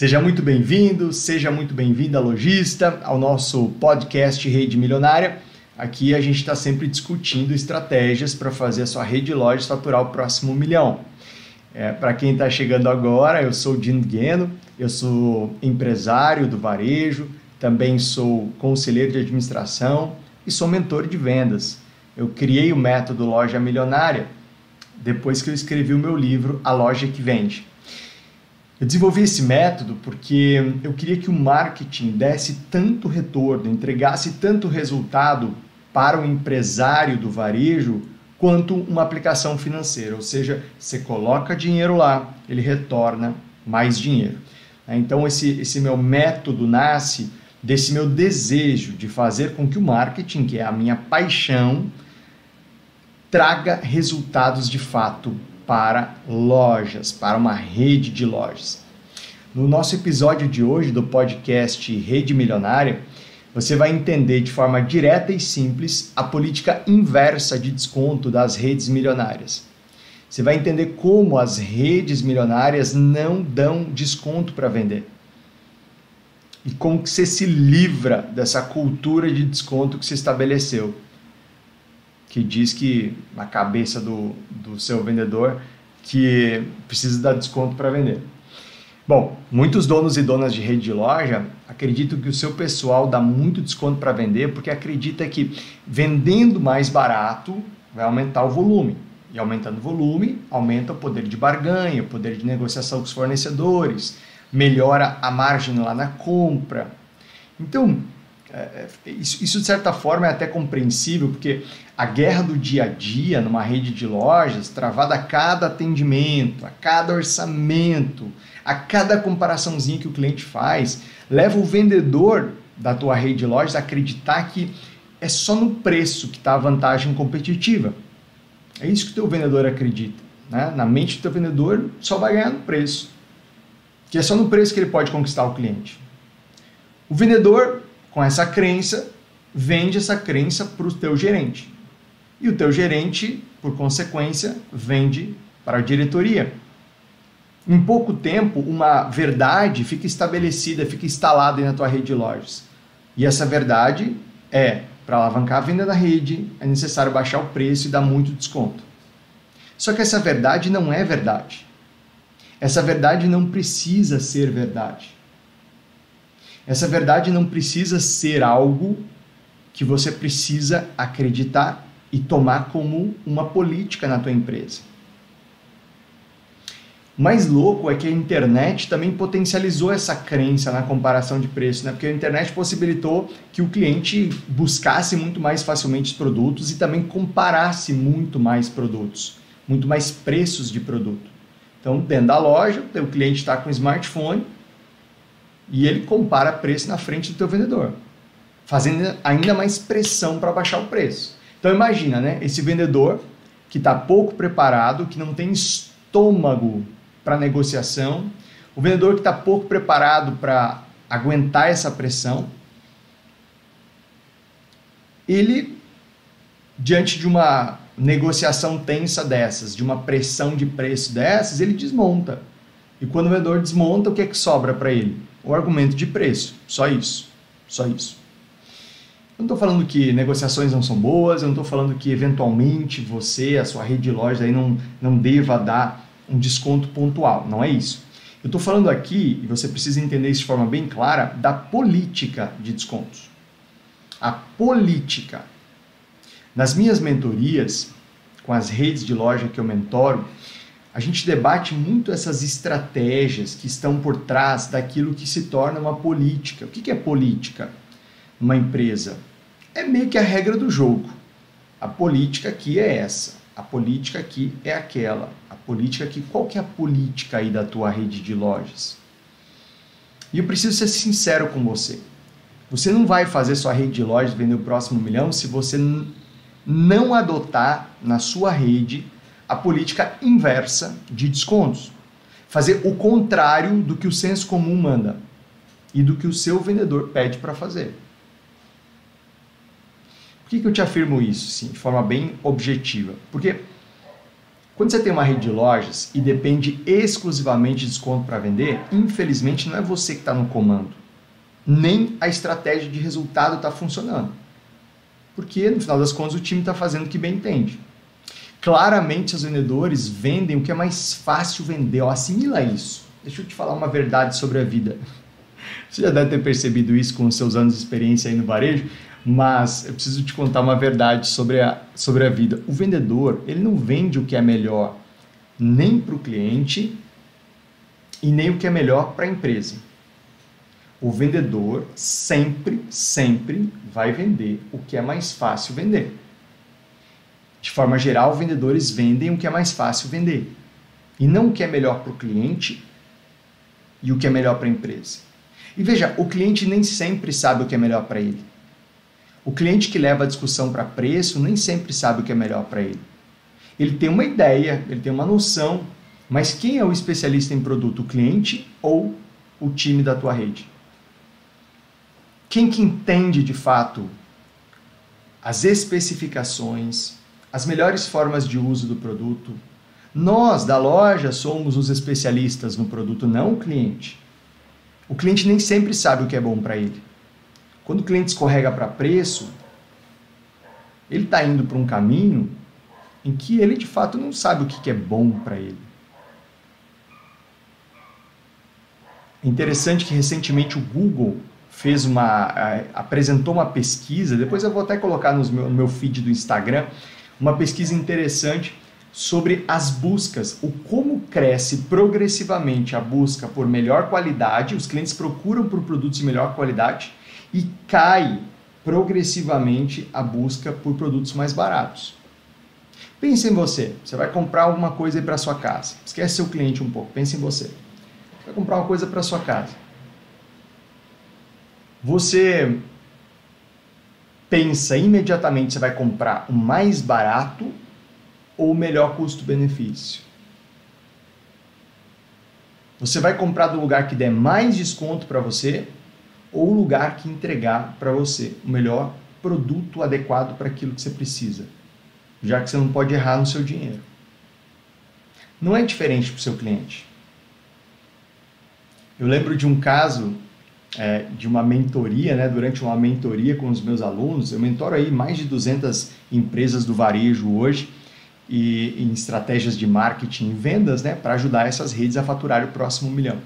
Seja muito bem-vindo, seja muito bem-vinda, lojista, ao nosso podcast Rede Milionária. Aqui a gente está sempre discutindo estratégias para fazer a sua rede de lojas faturar o próximo milhão. É, para quem está chegando agora, eu sou Dino Gueno, eu sou empresário do varejo, também sou conselheiro de administração e sou mentor de vendas. Eu criei o método Loja Milionária depois que eu escrevi o meu livro A Loja que Vende. Eu desenvolvi esse método porque eu queria que o marketing desse tanto retorno, entregasse tanto resultado para o empresário do varejo quanto uma aplicação financeira, ou seja, você coloca dinheiro lá, ele retorna mais dinheiro. Então esse, esse meu método nasce desse meu desejo de fazer com que o marketing, que é a minha paixão, traga resultados de fato para lojas, para uma rede de lojas. No nosso episódio de hoje do podcast Rede Milionária, você vai entender de forma direta e simples a política inversa de desconto das redes milionárias. Você vai entender como as redes milionárias não dão desconto para vender. E como que você se livra dessa cultura de desconto que se estabeleceu que diz que na cabeça do, do seu vendedor que precisa dar desconto para vender. Bom, muitos donos e donas de rede de loja acreditam que o seu pessoal dá muito desconto para vender porque acredita que vendendo mais barato vai aumentar o volume. E aumentando o volume, aumenta o poder de barganha, o poder de negociação com os fornecedores, melhora a margem lá na compra. Então, é, é, isso, isso, de certa forma é até compreensível, porque a guerra do dia a dia numa rede de lojas, travada a cada atendimento, a cada orçamento, a cada comparaçãozinha que o cliente faz, leva o vendedor da tua rede de lojas a acreditar que é só no preço que está a vantagem competitiva. É isso que o teu vendedor acredita. Né? Na mente do teu vendedor, só vai ganhar no preço. Que é só no preço que ele pode conquistar o cliente. O vendedor com essa crença, vende essa crença para o teu gerente. E o teu gerente, por consequência, vende para a diretoria. Em pouco tempo, uma verdade fica estabelecida, fica instalada na tua rede de lojas. E essa verdade é, para alavancar a venda da rede, é necessário baixar o preço e dar muito desconto. Só que essa verdade não é verdade. Essa verdade não precisa ser verdade. Essa verdade não precisa ser algo que você precisa acreditar e tomar como uma política na tua empresa. O mais louco é que a internet também potencializou essa crença na comparação de preço, né? Porque a internet possibilitou que o cliente buscasse muito mais facilmente os produtos e também comparasse muito mais produtos, muito mais preços de produto. Então, dentro da loja, o cliente está com o smartphone, e ele compara preço na frente do teu vendedor, fazendo ainda mais pressão para baixar o preço. Então imagina, né? Esse vendedor que está pouco preparado, que não tem estômago para negociação, o vendedor que está pouco preparado para aguentar essa pressão, ele, diante de uma negociação tensa dessas, de uma pressão de preço dessas, ele desmonta. E quando o vendedor desmonta, o que é que sobra para ele? O argumento de preço. Só isso. Só isso. Eu não estou falando que negociações não são boas, eu não estou falando que eventualmente você, a sua rede de lojas, aí não, não deva dar um desconto pontual. Não é isso. Eu estou falando aqui, e você precisa entender isso de forma bem clara, da política de descontos. A política. Nas minhas mentorias, com as redes de loja que eu mentoro, a gente debate muito essas estratégias que estão por trás daquilo que se torna uma política. O que é política numa empresa? É meio que a regra do jogo. A política aqui é essa, a política aqui é aquela. A política aqui, qual que é a política aí da tua rede de lojas? E eu preciso ser sincero com você. Você não vai fazer sua rede de lojas vender o próximo milhão se você não adotar na sua rede a política inversa de descontos. Fazer o contrário do que o senso comum manda e do que o seu vendedor pede para fazer. Por que, que eu te afirmo isso, sim, de forma bem objetiva? Porque Quando você tem uma rede de lojas e depende exclusivamente de desconto para vender, infelizmente não é você que está no comando. Nem a estratégia de resultado está funcionando. Porque, no final das contas, o time está fazendo o que bem entende. Claramente, os vendedores vendem o que é mais fácil vender. Ó, assimila isso. Deixa eu te falar uma verdade sobre a vida. Você já deve ter percebido isso com os seus anos de experiência aí no varejo, mas eu preciso te contar uma verdade sobre a, sobre a vida. O vendedor, ele não vende o que é melhor nem para o cliente e nem o que é melhor para a empresa. O vendedor sempre, sempre vai vender o que é mais fácil vender. De forma geral, vendedores vendem o que é mais fácil vender e não o que é melhor para o cliente e o que é melhor para a empresa. E veja, o cliente nem sempre sabe o que é melhor para ele. O cliente que leva a discussão para preço nem sempre sabe o que é melhor para ele. Ele tem uma ideia, ele tem uma noção, mas quem é o especialista em produto, o cliente ou o time da tua rede? Quem que entende de fato as especificações, as melhores formas de uso do produto? Nós da loja somos os especialistas no produto, não o cliente. O cliente nem sempre sabe o que é bom para ele. Quando o cliente escorrega para preço, ele está indo para um caminho em que ele de fato não sabe o que é bom para ele. É interessante que recentemente o Google fez uma apresentou uma pesquisa, depois eu vou até colocar no meu, no meu feed do Instagram, uma pesquisa interessante sobre as buscas, o como cresce progressivamente a busca por melhor qualidade, os clientes procuram por produtos de melhor qualidade e cai progressivamente a busca por produtos mais baratos. Pense em você, você vai comprar alguma coisa para sua casa. Esquece seu cliente um pouco, pense em você. Você vai comprar uma coisa para sua casa. Você pensa imediatamente você vai comprar o mais barato ou o melhor custo-benefício? Você vai comprar do lugar que der mais desconto para você ou o lugar que entregar para você o melhor produto adequado para aquilo que você precisa, já que você não pode errar no seu dinheiro. Não é diferente para o seu cliente. Eu lembro de um caso é, de uma mentoria, né, durante uma mentoria com os meus alunos, eu mentoro aí mais de 200 empresas do varejo hoje, e em estratégias de marketing e vendas, né, para ajudar essas redes a faturar o próximo milhão.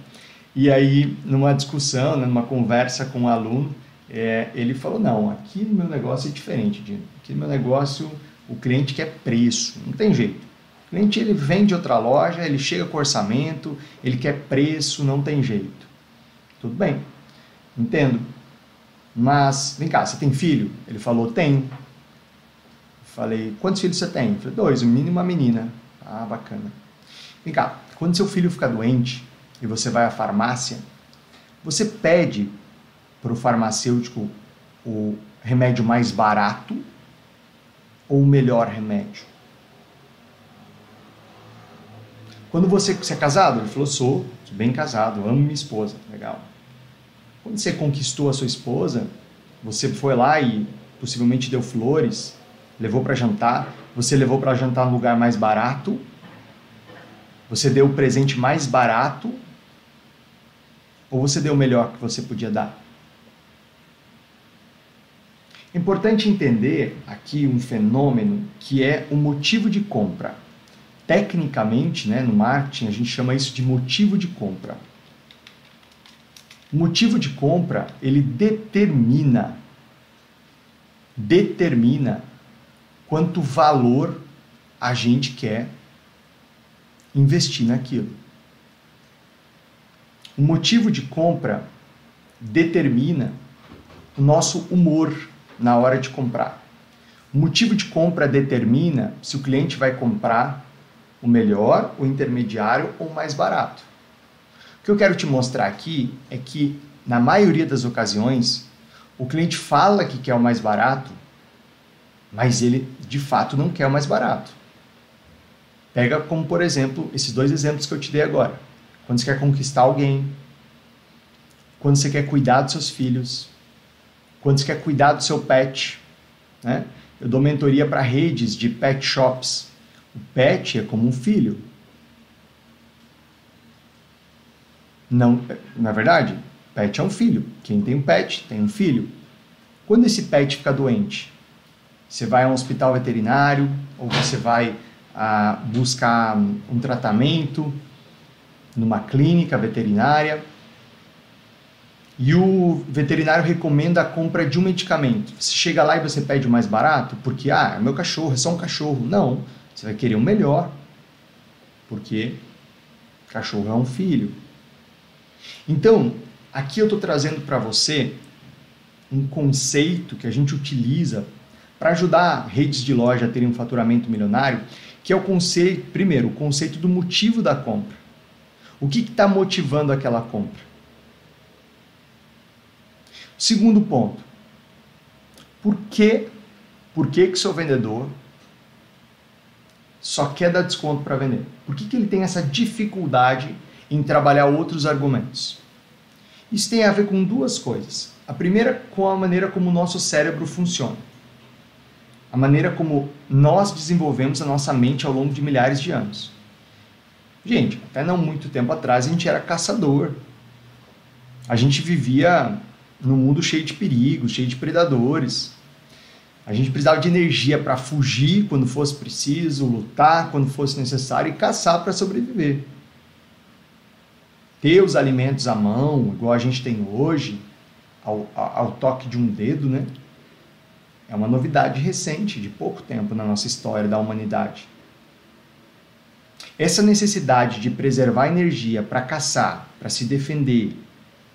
E aí, numa discussão, né, numa conversa com um aluno, é, ele falou: Não, aqui no meu negócio é diferente, Dino. Aqui no meu negócio o cliente quer preço, não tem jeito. O cliente ele vem de outra loja, ele chega com orçamento, ele quer preço, não tem jeito. Tudo bem, entendo. Mas, vem cá, você tem filho? Ele falou: Tenho. Falei, quantos filhos você tem? Falei, dois, um menino e uma menina. Ah, bacana. Vem cá, quando seu filho fica doente e você vai à farmácia, você pede para o farmacêutico o remédio mais barato ou o melhor remédio? Quando você, você é casado? Ele falou, sou, sou bem casado, amo minha esposa. Legal. Quando você conquistou a sua esposa, você foi lá e possivelmente deu flores, levou para jantar, você levou para jantar no lugar mais barato, você deu o presente mais barato, ou você deu o melhor que você podia dar? Importante entender aqui um fenômeno que é o motivo de compra. Tecnicamente, né, no marketing, a gente chama isso de motivo de compra. O motivo de compra, ele determina determina quanto valor a gente quer investir naquilo. O motivo de compra determina o nosso humor na hora de comprar. O motivo de compra determina se o cliente vai comprar o melhor, o intermediário ou o mais barato. O que eu quero te mostrar aqui é que, na maioria das ocasiões, o cliente fala que quer o mais barato, mas ele de fato não quer o mais barato. Pega como, por exemplo, esses dois exemplos que eu te dei agora. Quando você quer conquistar alguém, quando você quer cuidar dos seus filhos, quando você quer cuidar do seu pet. Né? Eu dou mentoria para redes de pet shops, O pet é como um filho. Não, na verdade, pet é um filho. Quem tem um pet tem um filho. Quando esse pet fica doente, você vai a um hospital veterinário ou você vai ah, buscar um tratamento numa clínica veterinária e o veterinário recomenda a compra de um medicamento. Você chega lá e você pede o mais barato porque, ah, é meu cachorro, é só um cachorro. Não, você vai querer o melhor porque cachorro é um filho. Então, aqui eu estou trazendo para você um conceito que a gente utiliza para ajudar redes de loja a terem um faturamento milionário, que é o conceito, primeiro, o conceito do motivo da compra. O que está motivando aquela compra? Segundo ponto, por que, por que, que seu vendedor só quer dar desconto para vender? Por que, que ele tem essa dificuldade em trabalhar outros argumentos? Isso tem a ver com duas coisas. A primeira, com a maneira como o nosso cérebro funciona. A maneira como nós desenvolvemos a nossa mente ao longo de milhares de anos. Gente, até não muito tempo atrás a gente era caçador. A gente vivia num mundo cheio de perigos, cheio de predadores. A gente precisava de energia para fugir quando fosse preciso, lutar quando fosse necessário e caçar para sobreviver. Ter os alimentos à mão, igual a gente tem hoje, ao, ao toque de um dedo, né? É uma novidade recente, de pouco tempo na nossa história da humanidade. Essa necessidade de preservar energia para caçar, para se defender,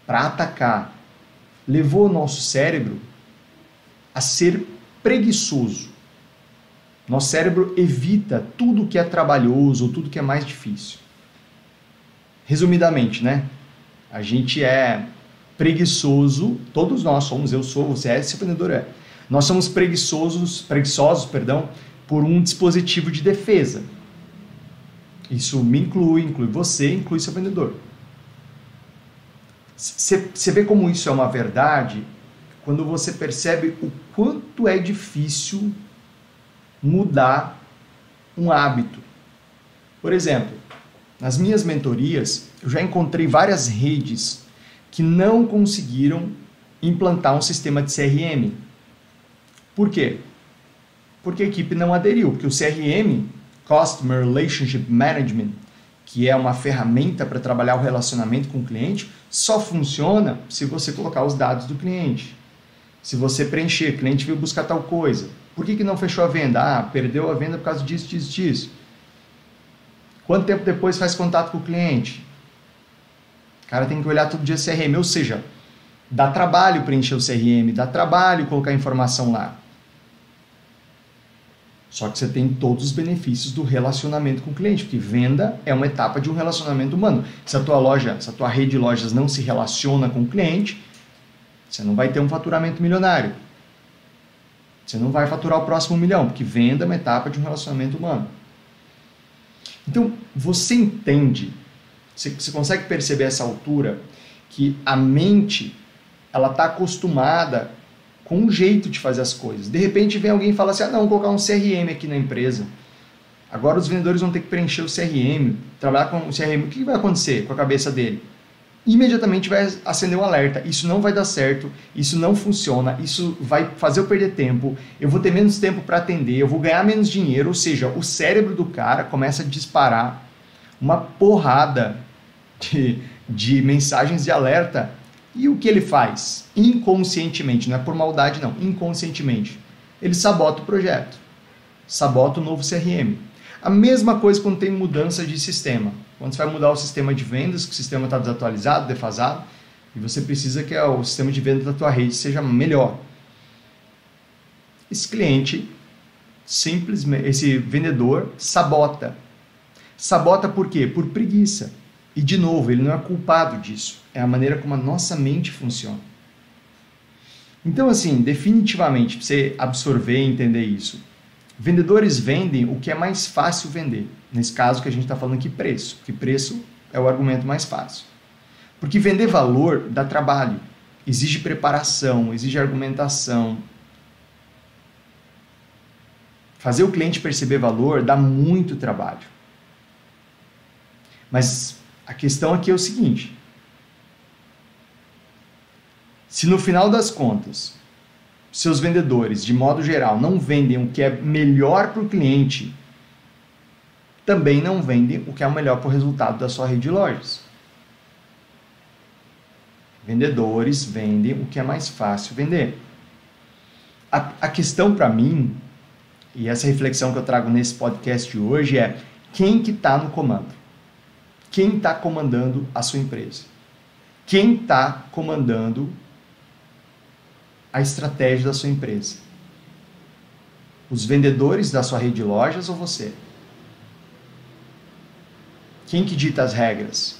para atacar, levou o nosso cérebro a ser preguiçoso. Nosso cérebro evita tudo que é trabalhoso, tudo que é mais difícil. Resumidamente, né? A gente é preguiçoso, todos nós somos, eu sou, você é, esse vendedor é. Nós somos preguiçosos, preguiçosos, perdão, por um dispositivo de defesa. Isso me inclui, inclui você, inclui seu vendedor. Você vê como isso é uma verdade quando você percebe o quanto é difícil mudar um hábito. Por exemplo, nas minhas mentorias, eu já encontrei várias redes que não conseguiram implantar um sistema de CRM. Por quê? Porque a equipe não aderiu, porque o CRM, Customer Relationship Management, que é uma ferramenta para trabalhar o relacionamento com o cliente, só funciona se você colocar os dados do cliente. Se você preencher, cliente veio buscar tal coisa. Por que, que não fechou a venda? Ah, perdeu a venda por causa disso, disso, disso. Quanto tempo depois faz contato com o cliente? O cara tem que olhar todo dia CRM, ou seja, dá trabalho preencher o CRM, dá trabalho colocar informação lá. Só que você tem todos os benefícios do relacionamento com o cliente, porque venda é uma etapa de um relacionamento humano. Se a tua loja, se a tua rede de lojas não se relaciona com o cliente, você não vai ter um faturamento milionário. Você não vai faturar o próximo milhão, porque venda é uma etapa de um relacionamento humano. Então, você entende, você, consegue perceber essa altura que a mente ela está acostumada com um jeito de fazer as coisas. De repente vem alguém e fala assim: ah, não, vou colocar um CRM aqui na empresa. Agora os vendedores vão ter que preencher o CRM, trabalhar com o CRM. O que vai acontecer com a cabeça dele? Imediatamente vai acender um alerta. Isso não vai dar certo, isso não funciona, isso vai fazer eu perder tempo, eu vou ter menos tempo para atender, eu vou ganhar menos dinheiro. Ou seja, o cérebro do cara começa a disparar uma porrada de, de mensagens de alerta e o que ele faz? Inconscientemente, não é por maldade não, inconscientemente. Ele sabota o projeto, sabota o novo CRM. A mesma coisa quando tem mudança de sistema. Quando você vai mudar o sistema de vendas, que o sistema está desatualizado, defasado, e você precisa que o sistema de vendas da tua rede seja melhor. Esse cliente, simplesmente, esse vendedor sabota. Sabota por quê? Por preguiça. E de novo, ele não é culpado disso. É a maneira como a nossa mente funciona. Então, assim, definitivamente, para você absorver e entender isso, vendedores vendem o que é mais fácil vender. Nesse caso que a gente está falando aqui, preço. Que preço é o argumento mais fácil. Porque vender valor dá trabalho, exige preparação, exige argumentação. Fazer o cliente perceber valor dá muito trabalho. Mas a questão aqui é o seguinte: se no final das contas seus vendedores, de modo geral, não vendem o que é melhor para o cliente, também não vendem o que é o melhor para o resultado da sua rede de lojas. Vendedores vendem o que é mais fácil vender. A, a questão para mim, e essa reflexão que eu trago nesse podcast de hoje é quem que está no comando? Quem está comandando a sua empresa? Quem está comandando a estratégia da sua empresa? Os vendedores da sua rede de lojas ou você? Quem que dita as regras?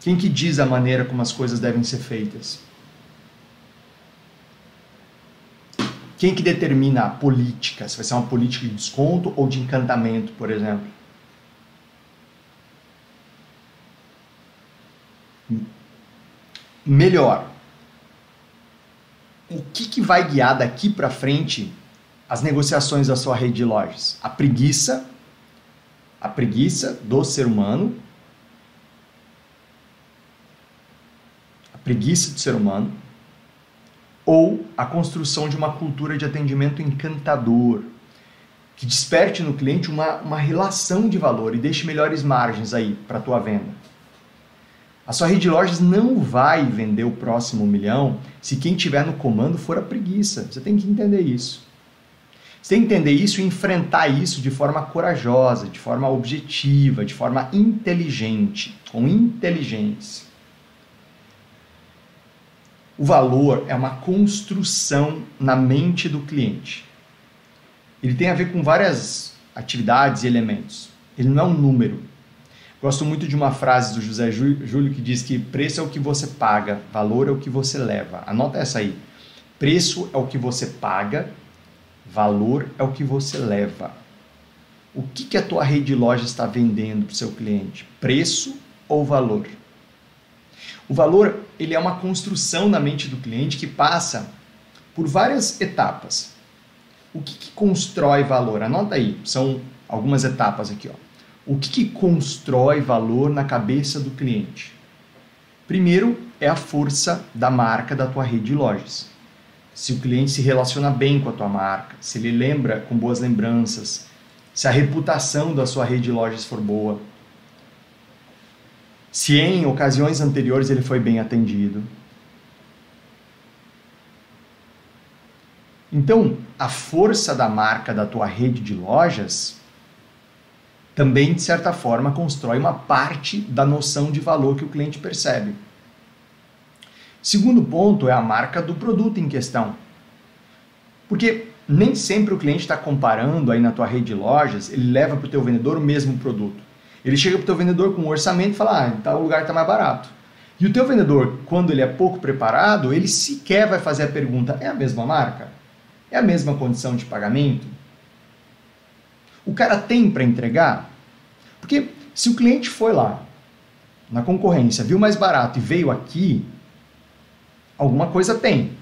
Quem que diz a maneira como as coisas devem ser feitas? Quem que determina a política? Se vai ser uma política de desconto ou de encantamento, por exemplo? Melhor, o que, que vai guiar daqui para frente as negociações da sua rede de lojas? A preguiça, a preguiça do ser humano, a preguiça do ser humano, ou a construção de uma cultura de atendimento encantador, que desperte no cliente uma, uma relação de valor e deixe melhores margens aí para a tua venda. A sua rede de lojas não vai vender o próximo milhão se quem tiver no comando for a preguiça. Você tem que entender isso. Você tem que entender isso e enfrentar isso de forma corajosa, de forma objetiva, de forma inteligente, com inteligência. O valor é uma construção na mente do cliente. Ele tem a ver com várias atividades e elementos. Ele não é um número. Gosto muito de uma frase do José Júlio que diz que preço é o que você paga, valor é o que você leva. Anota essa aí. Preço é o que você paga, valor é o que você leva. O que, que a tua rede de loja está vendendo para o seu cliente? Preço ou valor? O valor ele é uma construção na mente do cliente que passa por várias etapas. O que, que constrói valor? Anota aí, são algumas etapas aqui. Ó. O que, que constrói valor na cabeça do cliente? Primeiro é a força da marca da tua rede de lojas. Se o cliente se relaciona bem com a tua marca, se ele lembra com boas lembranças, se a reputação da sua rede de lojas for boa, se em ocasiões anteriores ele foi bem atendido. Então, a força da marca da tua rede de lojas também, de certa forma, constrói uma parte da noção de valor que o cliente percebe. Segundo ponto é a marca do produto em questão. Porque nem sempre o cliente está comparando aí na tua rede de lojas, ele leva para o teu vendedor o mesmo produto. Ele chega para o teu vendedor com um orçamento e fala, ah, tal lugar está mais barato. E o teu vendedor, quando ele é pouco preparado, ele sequer vai fazer a pergunta, é a mesma marca? É a mesma condição de pagamento? O cara tem para entregar? Porque se o cliente foi lá na concorrência, viu mais barato e veio aqui, alguma coisa tem.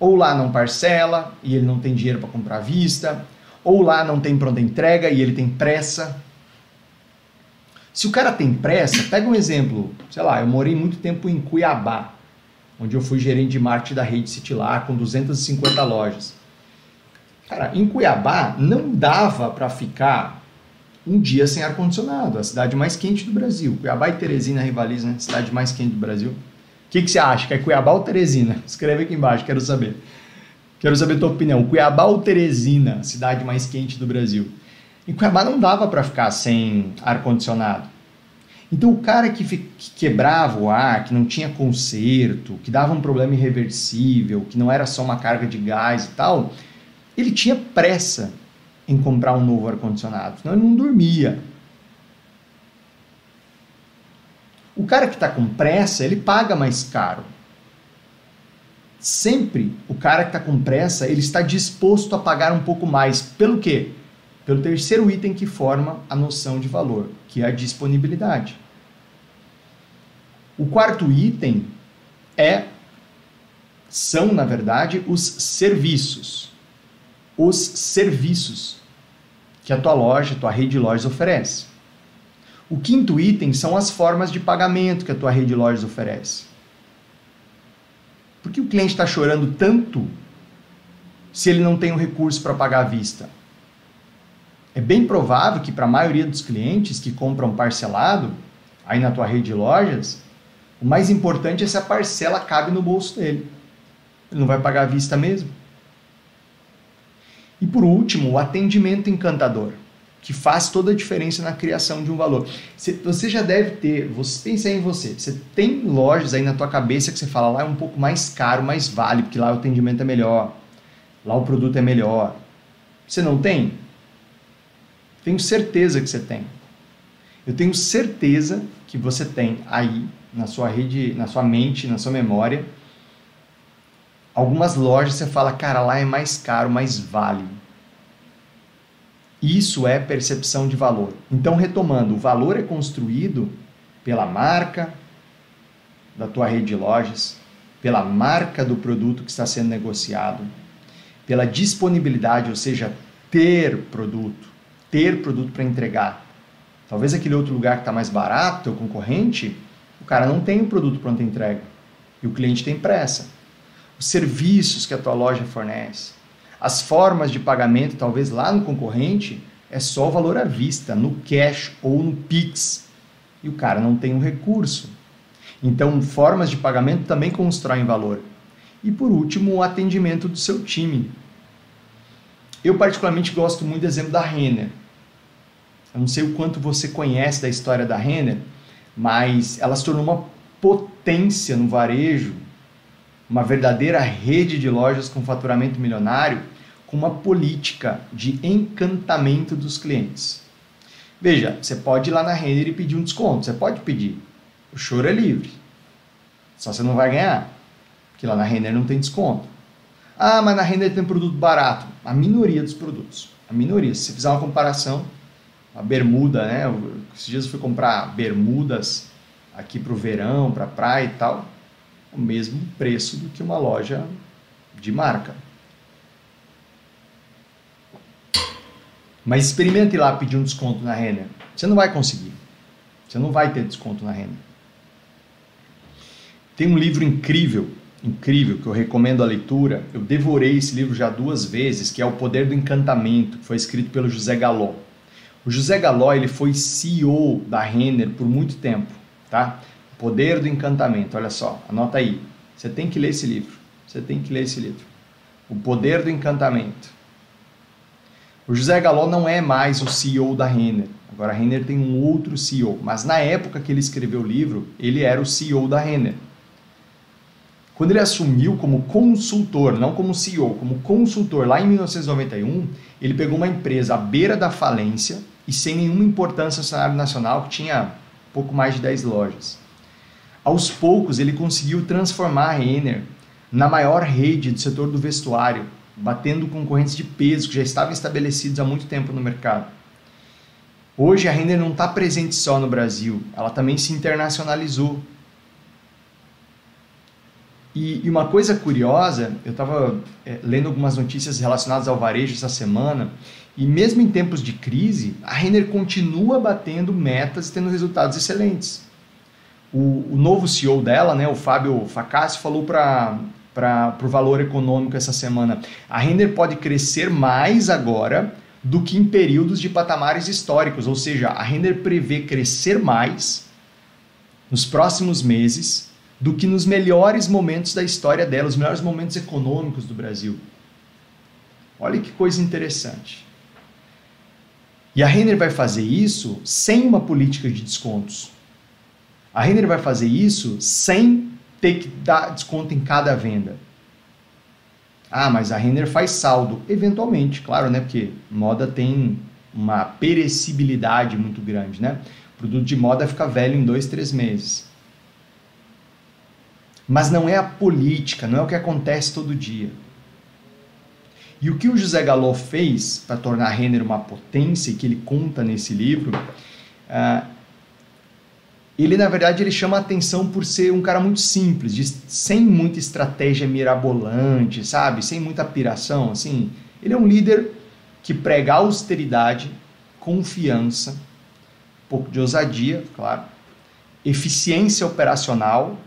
Ou lá não parcela e ele não tem dinheiro para comprar à vista, ou lá não tem pronta entrega e ele tem pressa. Se o cara tem pressa, pega um exemplo, sei lá, eu morei muito tempo em Cuiabá, onde eu fui gerente de marketing da rede Citylar com 250 lojas. Cara, em Cuiabá não dava para ficar um dia sem ar-condicionado, a cidade mais quente do Brasil. Cuiabá e Teresina rivalizam, né? Cidade mais quente do Brasil. O que, que você acha? Que é Cuiabá ou Teresina? Escreve aqui embaixo, quero saber. Quero saber a tua opinião. Cuiabá ou Teresina, cidade mais quente do Brasil? Em Cuiabá não dava para ficar sem ar-condicionado. Então o cara que, que, quebrava o ar, que não tinha conserto, que dava um problema irreversível, que não era só uma carga de gás e tal, ele tinha pressa em comprar um novo ar-condicionado, senão ele não dormia. O cara que está com pressa, ele paga mais caro. Sempre o cara que está com pressa, ele está disposto a pagar um pouco mais. Pelo quê? Pelo terceiro item que forma a noção de valor, que é a disponibilidade. O quarto item é são, na verdade, os serviços os serviços. que a tua loja, a tua rede de lojas oferece. O quinto item são as formas de pagamento que a tua rede de lojas oferece. Por que o cliente está chorando tanto se ele não tem o um recurso para pagar à vista? É bem provável que para a maioria dos clientes que compram parcelado, aí na tua rede de lojas, o mais importante é se a parcela cabe no bolso dele. Ele não vai pagar à vista mesmo. E por último, o atendimento encantador, que faz toda a diferença na criação de um valor. Você já deve ter, você pensa em você, você tem lojas aí na tua cabeça que você fala lá é um pouco mais caro, mais vale, porque lá o atendimento é melhor, lá o produto é melhor. Você não tem? Tenho certeza que você tem. Eu tenho certeza que você tem aí na sua rede, na sua mente, na sua memória, algumas lojas você fala, cara, lá é mais caro, mais vale. Isso é percepção de valor. Então, retomando, o valor é construído pela marca da tua rede de lojas, pela marca do produto que está sendo negociado, pela disponibilidade, ou seja, ter produto, ter produto para entregar. Talvez aquele outro lugar que está mais barato, o concorrente, o cara não tem o produto pronto entrega e o cliente tem pressa. Os serviços que a tua loja fornece, as formas de pagamento, talvez lá no concorrente, é só o valor à vista, no cash ou no Pix. E o cara não tem um recurso. Então, formas de pagamento também constroem valor. E por último, o atendimento do seu time. Eu particularmente gosto muito do exemplo da Renner. Eu não sei o quanto você conhece da história da Renner, mas ela se tornou uma potência no varejo, uma verdadeira rede de lojas com faturamento milionário, com uma política de encantamento dos clientes. Veja, você pode ir lá na Renner e pedir um desconto, você pode pedir. O choro é livre. Só você não vai ganhar, porque lá na Renner não tem desconto. Ah, mas na Renner tem produto barato. A minoria dos produtos. A minoria. Se você fizer uma comparação, a bermuda, né? Esses dias eu fui comprar bermudas aqui para o verão, para praia e tal, o mesmo preço do que uma loja de marca. Mas experimente lá pedir um desconto na Renner. Você não vai conseguir. Você não vai ter desconto na Renner. Tem um livro incrível, incrível, que eu recomendo a leitura. Eu devorei esse livro já duas vezes, que é O Poder do Encantamento, que foi escrito pelo José Galó. O José Galó ele foi CEO da Renner por muito tempo, tá? Poder do Encantamento, olha só, anota aí. Você tem que ler esse livro. Você tem que ler esse livro. O Poder do Encantamento. O José Galó não é mais o CEO da Renner. Agora a Renner tem um outro CEO, mas na época que ele escreveu o livro, ele era o CEO da Renner. Quando ele assumiu como consultor, não como CEO, como consultor lá em 1991, ele pegou uma empresa à beira da falência, e sem nenhuma importância no cenário nacional, que tinha pouco mais de 10 lojas. Aos poucos, ele conseguiu transformar a Renner na maior rede do setor do vestuário, batendo concorrentes de peso que já estavam estabelecidos há muito tempo no mercado. Hoje a Renner não está presente só no Brasil, ela também se internacionalizou. E, uma coisa curiosa, eu estava é, lendo algumas notícias relacionadas ao varejo essa semana e mesmo em tempos de crise, a Renner continua batendo metas e tendo resultados excelentes. O, o novo CEO dela, né, o Fábio Facassi, falou para o valor econômico essa semana. A Renner pode crescer mais agora do que em períodos de patamares históricos, ou seja, a Renner prevê crescer mais nos próximos meses do que nos melhores momentos da história dela, os melhores momentos econômicos do Brasil. Olha que coisa interessante. E a Renner vai fazer isso sem uma política de descontos. A Renner vai fazer isso sem ter que dar desconto em cada venda. Ah, mas a Renner faz saldo. Eventualmente, claro, né? Porque moda tem uma perecibilidade muito grande, né? O produto de moda fica velho em dois, três meses. Mas não é a política, não é o que acontece todo dia. E o que o José Galó fez para tornar a Renner uma potência, que ele conta nesse livro, uh, ele na verdade ele chama a atenção por ser um cara muito simples, de, sem muita estratégia mirabolante, sabe? Sem muita piração, assim. Ele é um líder que prega austeridade, confiança, um pouco de ousadia, claro, eficiência operacional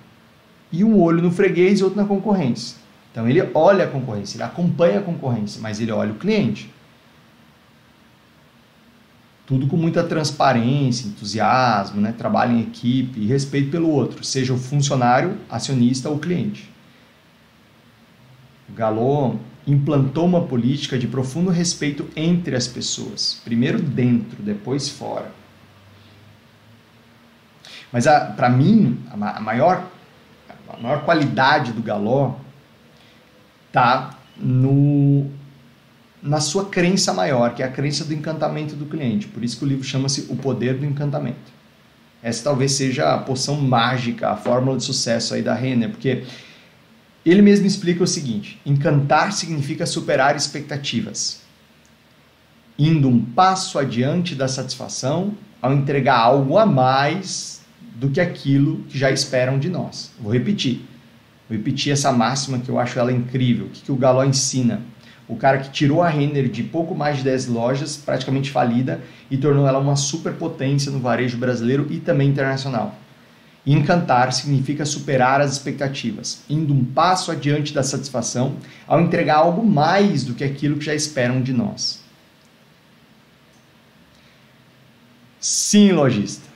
e um olho no freguês e outro na concorrência. Então ele olha a concorrência, ele acompanha a concorrência, mas ele olha o cliente. Tudo com muita transparência, entusiasmo, né? trabalho em equipe e respeito pelo outro, seja o funcionário, acionista ou cliente. O Galô implantou uma política de profundo respeito entre as pessoas, primeiro dentro, depois fora. Mas para mim, a, maior, a maior qualidade do Galó está no na sua crença maior, que é a crença do encantamento do cliente. Por isso que o livro chama-se O Poder do Encantamento. Essa talvez seja a poção mágica, a fórmula de sucesso aí da Renner, porque ele mesmo explica o seguinte: encantar significa superar expectativas, indo um passo adiante da satisfação ao entregar algo a mais do que aquilo que já esperam de nós. Vou repetir. Vou repetir essa máxima que eu acho ela incrível. O que, que o Galó ensina? O cara que tirou a Renner de pouco mais de 10 lojas, praticamente falida, e tornou ela uma superpotência no varejo brasileiro e também internacional. Encantar significa superar as expectativas, indo um passo adiante da satisfação ao entregar algo mais do que aquilo que já esperam de nós. Sim, lojista.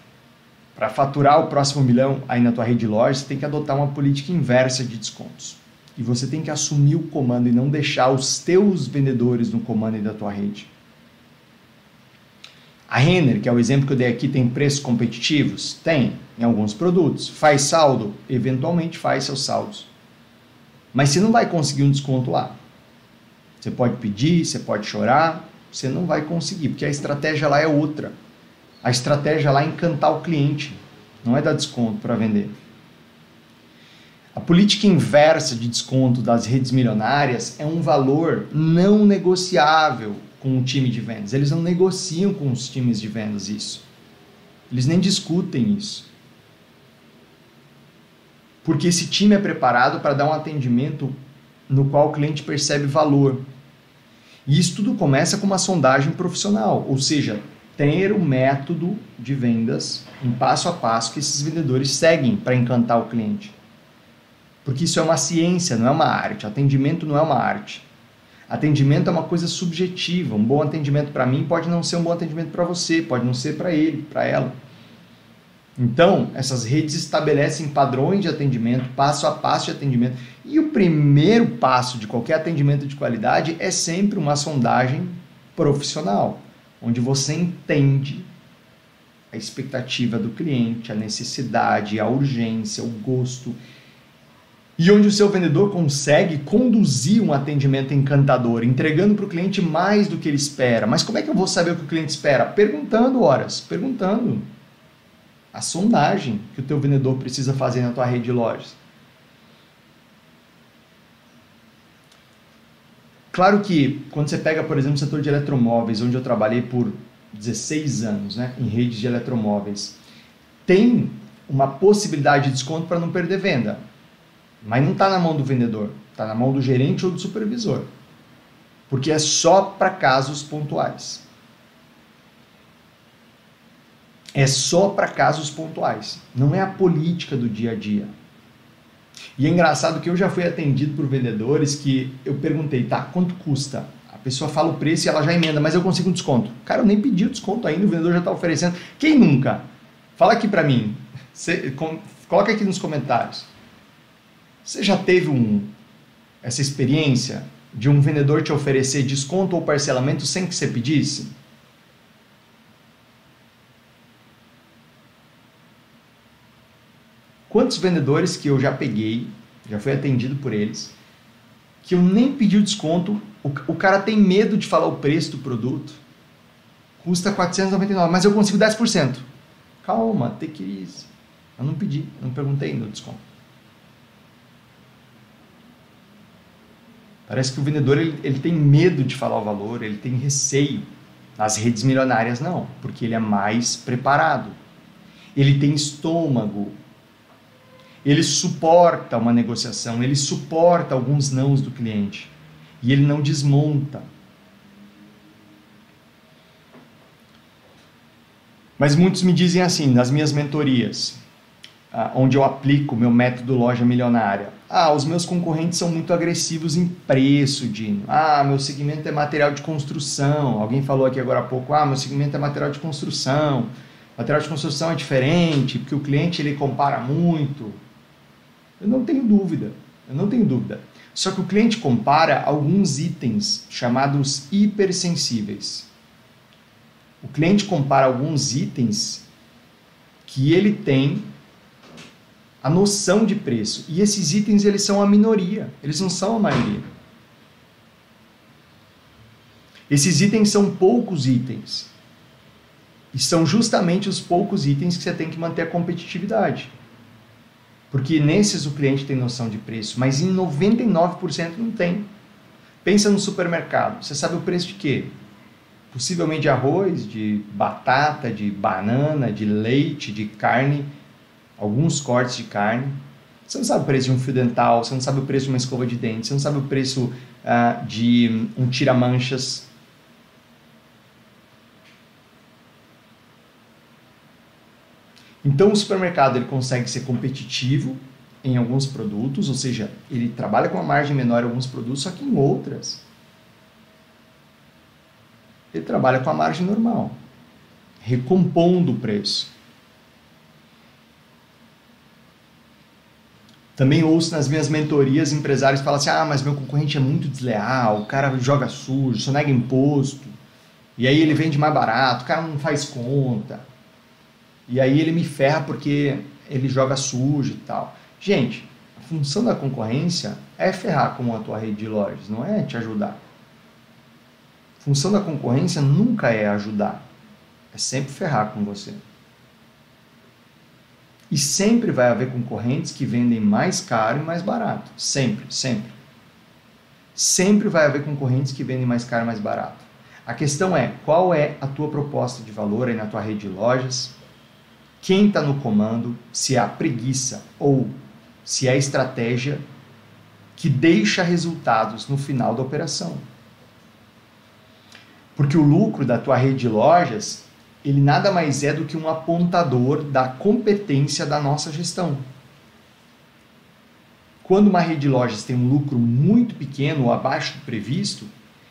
Para faturar o próximo milhão aí na tua rede de lojas, você tem que adotar uma política inversa de descontos. E você tem que assumir o comando e não deixar os teus vendedores no comando da tua rede. A Renner, que é o exemplo que eu dei aqui, tem preços competitivos? Tem, em alguns produtos. Faz saldo? Eventualmente faz seus saldos. Mas você não vai conseguir um desconto lá. Você pode pedir, você pode chorar, você não vai conseguir, porque a estratégia lá é outra. A estratégia lá é encantar o cliente, não é dar desconto para vender. A política inversa de desconto das redes milionárias é um valor não negociável com o time de vendas. Eles não negociam com os times de vendas isso. Eles nem discutem isso. Porque esse time é preparado para dar um atendimento no qual o cliente percebe valor. E isso tudo começa com uma sondagem profissional, ou seja, ter um método de vendas, um passo a passo que esses vendedores seguem para encantar o cliente. Porque isso é uma ciência, não é uma arte. Atendimento não é uma arte. Atendimento é uma coisa subjetiva. Um bom atendimento para mim pode não ser um bom atendimento para você, pode não ser para ele, para ela. Então, essas redes estabelecem padrões de atendimento, passo a passo de atendimento. E o primeiro passo de qualquer atendimento de qualidade é sempre uma sondagem profissional, onde você entende a expectativa do cliente, a necessidade, a urgência, o gosto e onde o seu vendedor consegue conduzir um atendimento encantador, entregando para o cliente mais do que ele espera. Mas como é que eu vou saber o que o cliente espera? Perguntando horas, perguntando. A sondagem que o teu vendedor precisa fazer na tua rede de lojas. Claro que quando você pega, por exemplo, o setor de eletromóveis, onde eu trabalhei por 16 anos, né, em redes de eletromóveis, tem uma possibilidade de desconto para não perder venda. Mas não está na mão do vendedor, está na mão do gerente ou do supervisor. Porque é só para casos pontuais. É só para casos pontuais. Não é a política do dia a dia. E é engraçado que eu já fui atendido por vendedores que eu perguntei, tá, quanto custa? A pessoa fala o preço e ela já emenda, mas eu consigo um desconto. Cara, eu nem pedi o desconto ainda, o vendedor já está oferecendo. Quem nunca? Fala aqui para mim. Cê, com, coloca aqui nos comentários. Você já teve um, essa experiência de um vendedor te oferecer desconto ou parcelamento sem que você pedisse? Quantos vendedores que eu já peguei, já fui atendido por eles, que eu nem pedi o desconto, o, o cara tem medo de falar o preço do produto, custa 499, mas eu consigo 10%. Calma, take it easy. Eu não pedi, eu não perguntei ainda o desconto. Parece que o vendedor ele, ele tem medo de falar o valor, ele tem receio. Nas redes milionárias, não, porque ele é mais preparado. Ele tem estômago. Ele suporta uma negociação, ele suporta alguns nãos do cliente. E ele não desmonta. Mas muitos me dizem assim, nas minhas mentorias, ah, onde eu aplico o meu método loja milionária, ah, os meus concorrentes são muito agressivos em preço, Dino. Ah, meu segmento é material de construção. Alguém falou aqui agora há pouco, ah, meu segmento é material de construção. Material de construção é diferente, porque o cliente ele compara muito. Eu não tenho dúvida, eu não tenho dúvida. Só que o cliente compara alguns itens chamados hipersensíveis. O cliente compara alguns itens que ele tem a noção de preço. E esses itens eles são a minoria, eles não são a maioria. Esses itens são poucos itens. E são justamente os poucos itens que você tem que manter a competitividade. Porque nesses o cliente tem noção de preço, mas em 99% não tem. Pensa no supermercado. Você sabe o preço de quê? Possivelmente de arroz, de batata, de banana, de leite, de carne, alguns cortes de carne. Você não sabe o preço de um fio dental, você não sabe o preço de uma escova de dente, você não sabe o preço uh, de um tira-manchas. Então o supermercado ele consegue ser competitivo em alguns produtos, ou seja, ele trabalha com uma margem menor em alguns produtos, só que em outras ele trabalha com a margem normal, recompondo o preço. Também ouço nas minhas mentorias empresários falam assim: ah, mas meu concorrente é muito desleal, o cara joga sujo, só nega imposto, e aí ele vende mais barato, o cara não faz conta. E aí ele me ferra porque ele joga sujo e tal. Gente, a função da concorrência é ferrar com a tua rede de lojas, não é te ajudar. A função da concorrência nunca é ajudar, é sempre ferrar com você. E sempre vai haver concorrentes que vendem mais caro e mais barato. Sempre, sempre. Sempre vai haver concorrentes que vendem mais caro e mais barato. A questão é, qual é a tua proposta de valor aí na tua rede de lojas? quem está no comando, se é a preguiça ou se é a estratégia que deixa resultados no final da operação. Porque o lucro da tua rede de lojas, ele nada mais é do que um apontador da competência da nossa gestão. Quando uma rede de lojas tem um lucro muito pequeno ou abaixo do previsto,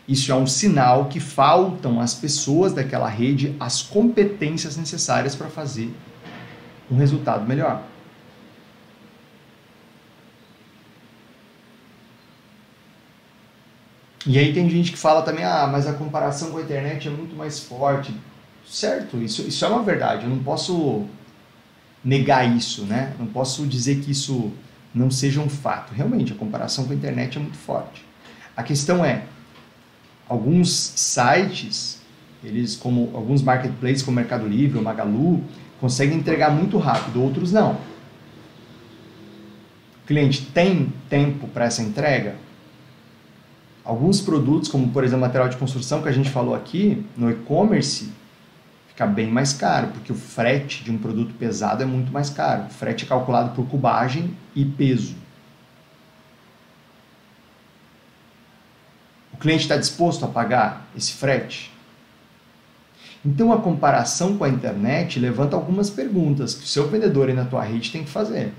isso é um sinal que faltam às pessoas daquela rede as competências necessárias para fazer um resultado melhor. E aí tem gente que fala também, ah, mas a comparação com a internet é muito mais forte. Certo, isso, isso é uma verdade. Eu não posso negar isso, né? Não posso dizer que isso não seja um fato. Realmente, a comparação com a internet é muito forte. A questão é, alguns sites, eles como alguns marketplaces como Mercado Livre, ou Magalu, conseguem entregar muito rápido, outros não. O cliente tem tempo para essa entrega? Alguns produtos, como por exemplo material de construção que a gente falou aqui, no e-commerce, fica bem mais caro, porque o frete de um produto pesado é muito mais caro. O frete é calculado por cubagem e peso. O cliente está disposto a pagar esse frete? Então a comparação com a internet levanta algumas perguntas que o seu vendedor aí na tua rede tem que fazer.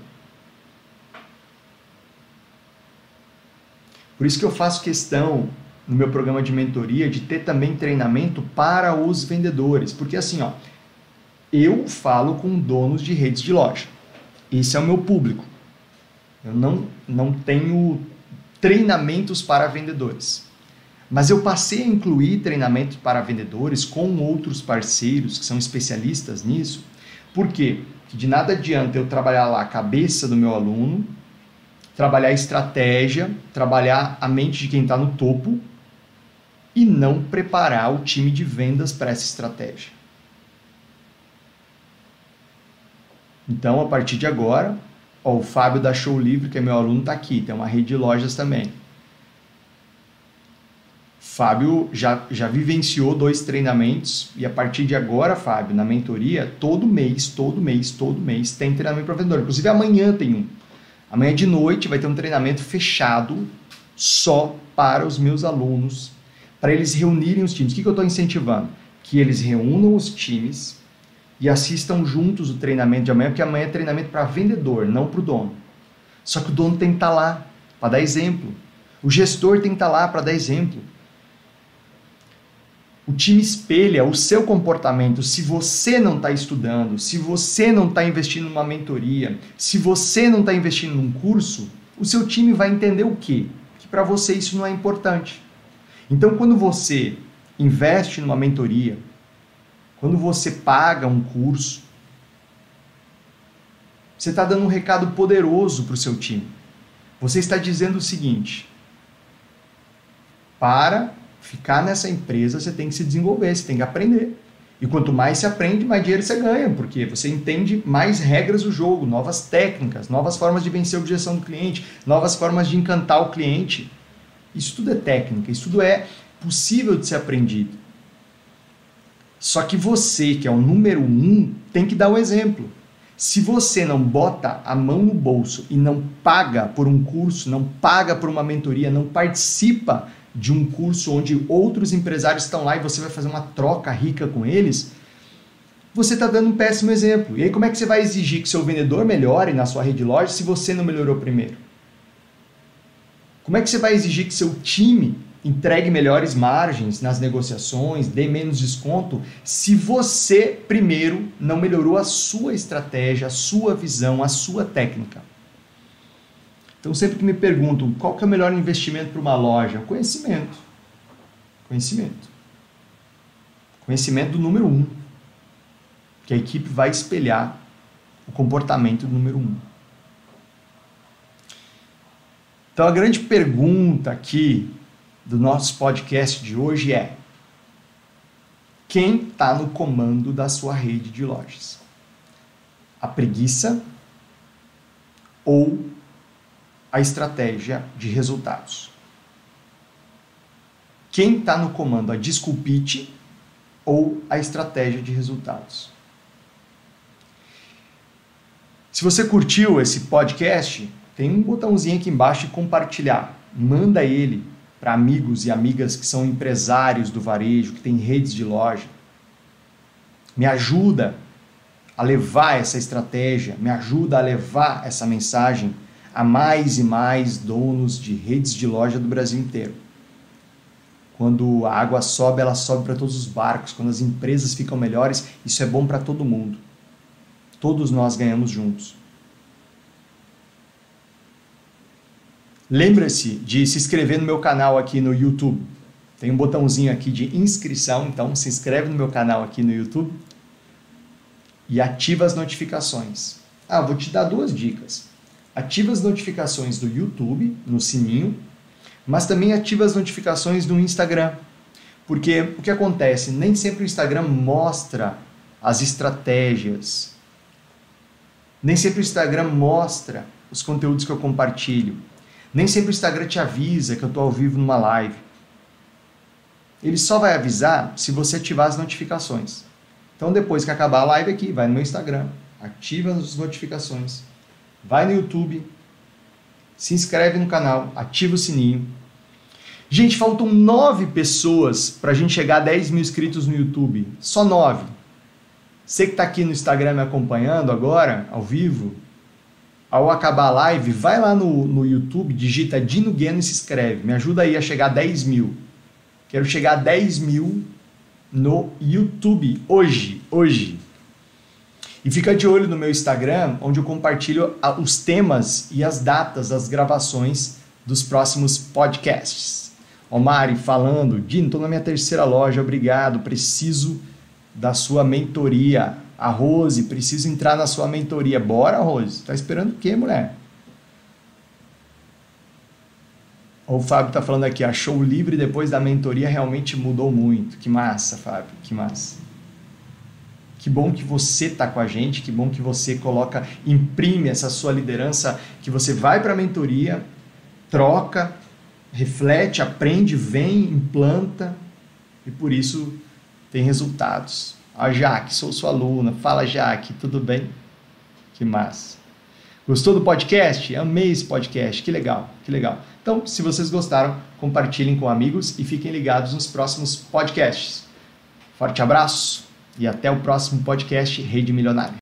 Por isso que eu faço questão no meu programa de mentoria de ter também treinamento para os vendedores, porque assim, ó, eu falo com donos de redes de loja. Esse é o meu público. Eu não, não tenho treinamentos para vendedores. Mas eu passei a incluir treinamentos para vendedores com outros parceiros que são especialistas nisso. Por quê? Porque de nada adianta eu trabalhar lá a cabeça do meu aluno, trabalhar a estratégia, trabalhar a mente de quem está no topo e não preparar o time de vendas para essa estratégia. Então, a partir de agora, ó, o Fábio da Show Livre, que é meu aluno, está aqui. Tem uma rede de lojas também. Fábio já, já vivenciou dois treinamentos e a partir de agora, Fábio, na mentoria, todo mês, todo mês, todo mês tem treinamento para vendedor. Inclusive amanhã tem um. Amanhã de noite vai ter um treinamento fechado só para os meus alunos, para eles reunirem os times. O que, que eu estou incentivando? Que eles reúnam os times e assistam juntos o treinamento de amanhã, porque amanhã é treinamento para vendedor, não para o dono. Só que o dono tem que estar tá lá para dar exemplo. O gestor tem que estar tá lá para dar exemplo. O time espelha o seu comportamento. Se você não está estudando, se você não está investindo numa mentoria, se você não está investindo num curso, o seu time vai entender o quê? Que para você isso não é importante. Então, quando você investe numa mentoria, quando você paga um curso, você está dando um recado poderoso para o seu time. Você está dizendo o seguinte: para ficar nessa empresa, você tem que se desenvolver, você tem que aprender. E quanto mais você aprende, mais dinheiro você ganha, porque você entende mais regras do jogo, novas técnicas, novas formas de vencer a objeção do cliente, novas formas de encantar o cliente. Isso tudo é técnica, isso tudo é possível de ser aprendido. Só que você, que é o número um, tem que dar o exemplo. Se você não bota a mão no bolso e não paga por um curso, não paga por uma mentoria, não participa de um curso onde outros empresários estão lá e você vai fazer uma troca rica com eles, você está dando um péssimo exemplo. E aí, como é que você vai exigir que seu vendedor melhore na sua rede de loja se você não melhorou primeiro? Como é que você vai exigir que seu time entregue melhores margens nas negociações, dê menos desconto, se você primeiro não melhorou a sua estratégia, a sua visão, a sua técnica. Então sempre que me perguntam qual que é o melhor investimento para uma loja, conhecimento. Conhecimento. Conhecimento do número um, que a equipe vai espelhar o comportamento do número um. Então a grande pergunta aqui do nosso podcast de hoje é: quem está no comando da sua rede de lojas? A preguiça ou a estratégia de resultados? Quem está no comando? A desculpite ou a estratégia de resultados? Se você curtiu esse podcast, tem um botãozinho aqui embaixo de compartilhar. Manda ele para amigos e amigas que são empresários do varejo, que têm redes de loja. Me ajuda a levar essa estratégia, me ajuda a levar essa mensagem a mais e mais donos de redes de loja do Brasil inteiro. Quando a água sobe, ela sobe para todos os barcos. Quando as empresas ficam melhores, isso é bom para todo mundo. Todos nós ganhamos juntos. Lembre-se de se inscrever no meu canal aqui no YouTube. Tem um botãozinho aqui de inscrição, então se inscreve no meu canal aqui no YouTube e ativa as notificações. Ah, vou te dar duas dicas. Ativa as notificações do YouTube no sininho, mas também ativa as notificações do Instagram. Porque o que acontece? Nem sempre o Instagram mostra as estratégias. Nem sempre o Instagram mostra os conteúdos que eu compartilho. Nem sempre o Instagram te avisa que eu estou ao vivo numa live. Ele só vai avisar se você ativar as notificações. Então, depois que acabar a live aqui, vai no meu Instagram, ativa as notificações, vai no YouTube, se inscreve no canal, ativa o sininho. Gente, faltam nove pessoas para a gente chegar a 10 mil inscritos no YouTube. Só nove. Você que está aqui no Instagram me acompanhando agora, ao vivo, ao acabar a live, vai lá no, no YouTube, digita Dino Gueno e se inscreve. Me ajuda aí a chegar a 10 mil. Quero chegar a 10 mil no YouTube hoje, hoje. E fica de olho no meu Instagram, onde eu compartilho os temas e as datas das gravações dos próximos podcasts. Omari falando, Dino, estou na minha terceira loja, obrigado, preciso da sua mentoria. A Rose, preciso entrar na sua mentoria. Bora, Rose. Tá esperando o quê, mulher? O Fábio tá falando aqui, achou o livre depois da mentoria realmente mudou muito. Que massa, Fábio, que massa. Que bom que você tá com a gente, que bom que você coloca, imprime essa sua liderança, que você vai para a mentoria, troca, reflete, aprende, vem, implanta e por isso tem resultados. A Jaque, sou sua aluna. Fala, Jaque, tudo bem? Que massa. Gostou do podcast? Amei esse podcast. Que legal, que legal. Então, se vocês gostaram, compartilhem com amigos e fiquem ligados nos próximos podcasts. Forte abraço. e até o próximo podcast Rede Milionária.